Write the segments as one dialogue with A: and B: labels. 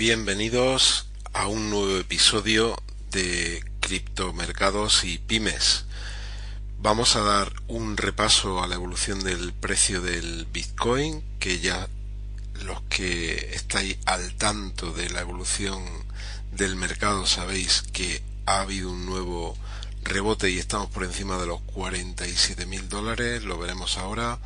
A: Bienvenidos a un nuevo episodio de criptomercados y pymes. Vamos a dar un repaso a la evolución del precio del Bitcoin, que ya los que estáis al tanto de la evolución del mercado sabéis que ha habido un nuevo rebote y estamos por encima de los 47 mil dólares, lo veremos ahora.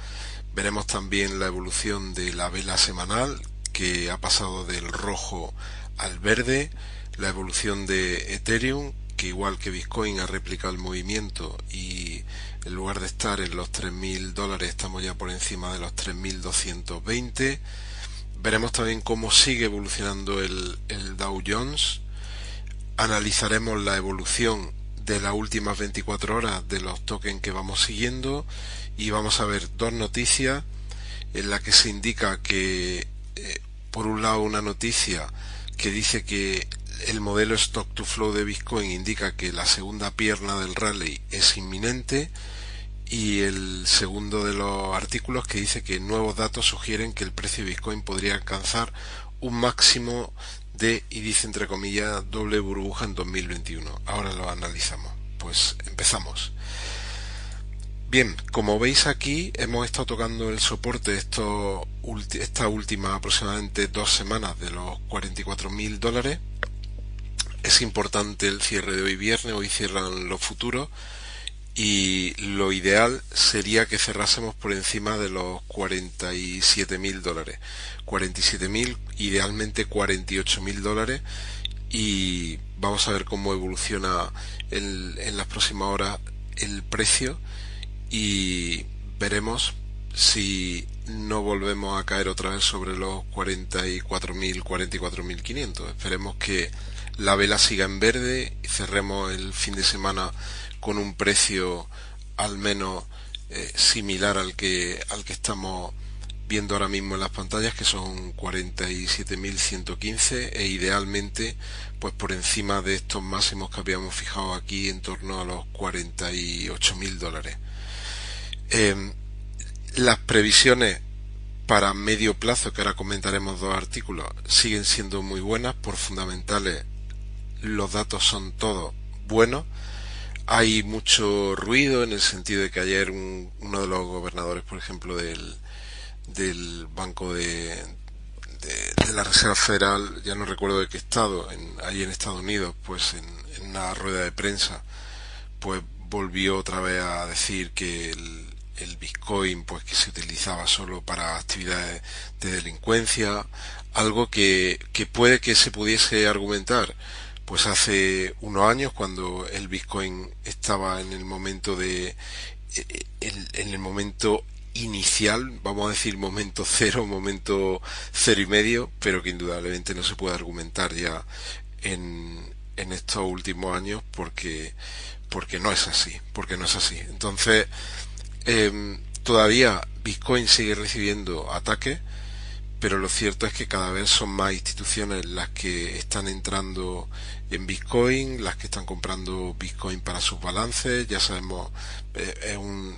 A: Veremos también la evolución de la vela semanal que ha pasado del rojo al verde, la evolución de Ethereum, que igual que Bitcoin ha replicado el movimiento y en lugar de estar en los 3.000 dólares estamos ya por encima de los 3.220. Veremos también cómo sigue evolucionando el, el Dow Jones. Analizaremos la evolución de las últimas 24 horas de los tokens que vamos siguiendo y vamos a ver dos noticias en la que se indica que eh, por un lado una noticia que dice que el modelo stock to flow de Bitcoin indica que la segunda pierna del rally es inminente y el segundo de los artículos que dice que nuevos datos sugieren que el precio de Bitcoin podría alcanzar un máximo de, y dice entre comillas, doble burbuja en 2021. Ahora lo analizamos. Pues empezamos. Bien, como veis aquí, hemos estado tocando el soporte esto, esta última aproximadamente dos semanas de los 44.000 dólares. Es importante el cierre de hoy viernes, hoy cierran los futuros y lo ideal sería que cerrásemos por encima de los 47.000 dólares. 47.000, idealmente 48.000 dólares y vamos a ver cómo evoluciona en las próximas horas el precio y veremos si no volvemos a caer otra vez sobre los 44.000, 44.500. Esperemos que la vela siga en verde y cerremos el fin de semana con un precio al menos eh, similar al que al que estamos viendo ahora mismo en las pantallas que son 47.115 e idealmente pues por encima de estos máximos que habíamos fijado aquí en torno a los 48.000 dólares Em, las previsiones para medio plazo, que ahora comentaremos dos artículos, siguen siendo muy buenas, por fundamentales los datos son todos buenos. Hay mucho ruido en el sentido de que ayer uno de los gobernadores, por ejemplo, del, del Banco de, de, la Reserva Federal, ya no recuerdo de qué estado, en, ahí en Estados Unidos, pues en, en una rueda de prensa, pues volvió otra vez a decir que el, el Bitcoin pues que se utilizaba solo para actividades de delincuencia, algo que, que puede que se pudiese argumentar pues hace unos años cuando el Bitcoin estaba en el momento de en, el momento inicial, vamos a decir momento cero, momento cero y medio, pero que indudablemente no se puede argumentar ya en, en estos últimos años porque porque no es así, porque no es así. Entonces, Em, todavía Bitcoin sigue recibiendo ataques, pero lo cierto es que cada vez son más instituciones las que están entrando en Bitcoin, las que están comprando Bitcoin para sus balances. Ya sabemos, eh, es un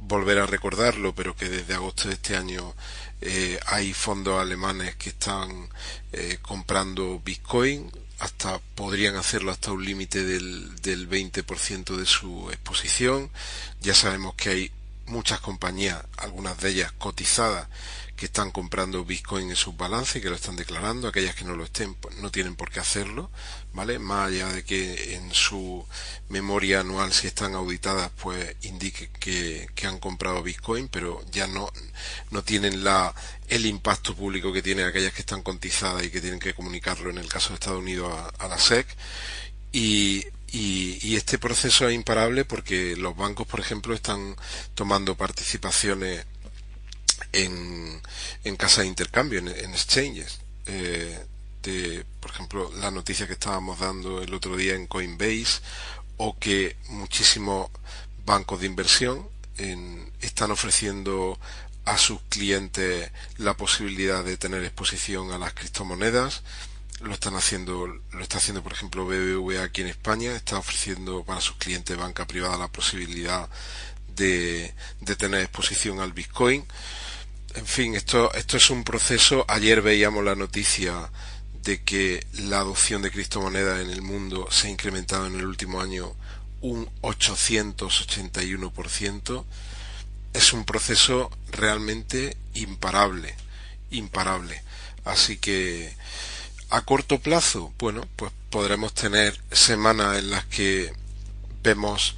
A: volver a recordarlo, pero que desde agosto de este año eh, hay fondos alemanes que están eh, comprando Bitcoin, hasta podrían hacerlo hasta un límite del, del 20% de su exposición. Ya sabemos que hay muchas compañías, algunas de ellas cotizadas, que están comprando Bitcoin en sus balances y que lo están declarando, aquellas que no lo estén pues, no tienen por qué hacerlo, ¿vale? Más allá de que en su memoria anual si están auditadas pues indique que, han comprado Bitcoin, pero ya no, no tienen la, el impacto público que tienen aquellas que están cotizadas y que tienen que comunicarlo en el caso de Estados Unidos a, a la SEC y y, este proceso es imparable porque los bancos, por ejemplo, están tomando participaciones en, en casa de intercambio, en, exchanges. Eh, de, por ejemplo, la noticia que estábamos dando el otro día en Coinbase o que muchísimos bancos de inversión están ofreciendo a sus clientes la posibilidad de tener exposición a las criptomonedas. Lo están haciendo, lo está haciendo por ejemplo BBVA aquí en España, está ofreciendo para sus clientes de banca privada la posibilidad de, de tener exposición al Bitcoin. En fin, esto, esto es un proceso. Ayer veíamos la noticia de que la adopción de criptomonedas en el mundo se ha incrementado en el último año un 881%. Es un proceso realmente imparable, imparable. Así que a corto plazo, bueno, pues podremos tener semanas en las que vemos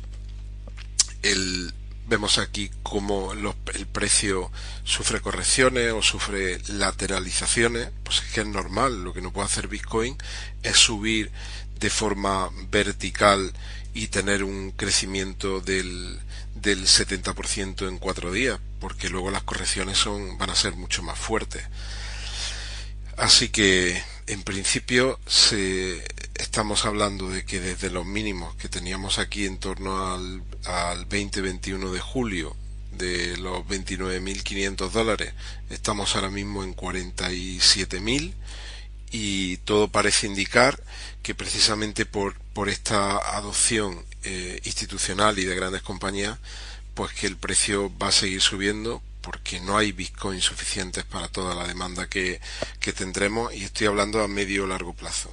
A: el, vemos aquí cómo el precio sufre correcciones o sufre lateralizaciones, pues es que es normal, lo que no puede hacer Bitcoin es subir de forma vertical y tener un crecimiento del, del 70% en cuatro días, porque luego las correcciones son, van a ser mucho más fuertes. Así que, en principio, se, estamos hablando de que desde los mínimos que teníamos aquí en torno al, al 20-21 de julio de los 29.500 dólares estamos ahora mismo en 47.000 y todo parece indicar que precisamente por, por esta adopción eh, institucional y de grandes compañías pues que el precio va a seguir subiendo porque no hay bitcoins suficientes para toda la demanda que, que tendremos y estoy hablando a medio o largo plazo.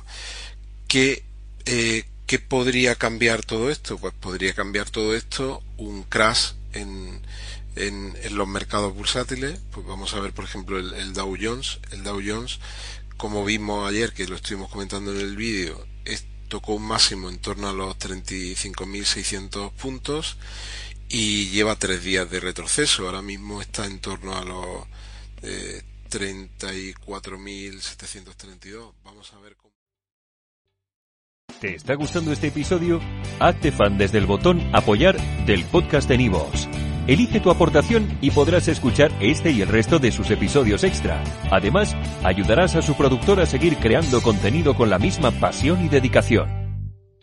A: ¿Qué, eh, ¿Qué podría cambiar todo esto? Pues podría cambiar todo esto un crash en, en, los mercados bursátiles. Pues vamos a ver, por ejemplo, el, Dow Jones. El Dow Jones, como vimos ayer, que lo estuvimos comentando en el vídeo, tocó un máximo en torno a los 35.600 puntos y lleva tres días de retroceso. Ahora mismo está en torno a los eh, 34.732. Vamos a ver cómo.
B: ¿Te está gustando este episodio? Hazte fan desde el botón Apoyar del podcast de Nivos. Elige tu aportación y podrás escuchar este y el resto de sus episodios extra. Además, ayudarás a su productor a seguir creando contenido con la misma pasión y dedicación.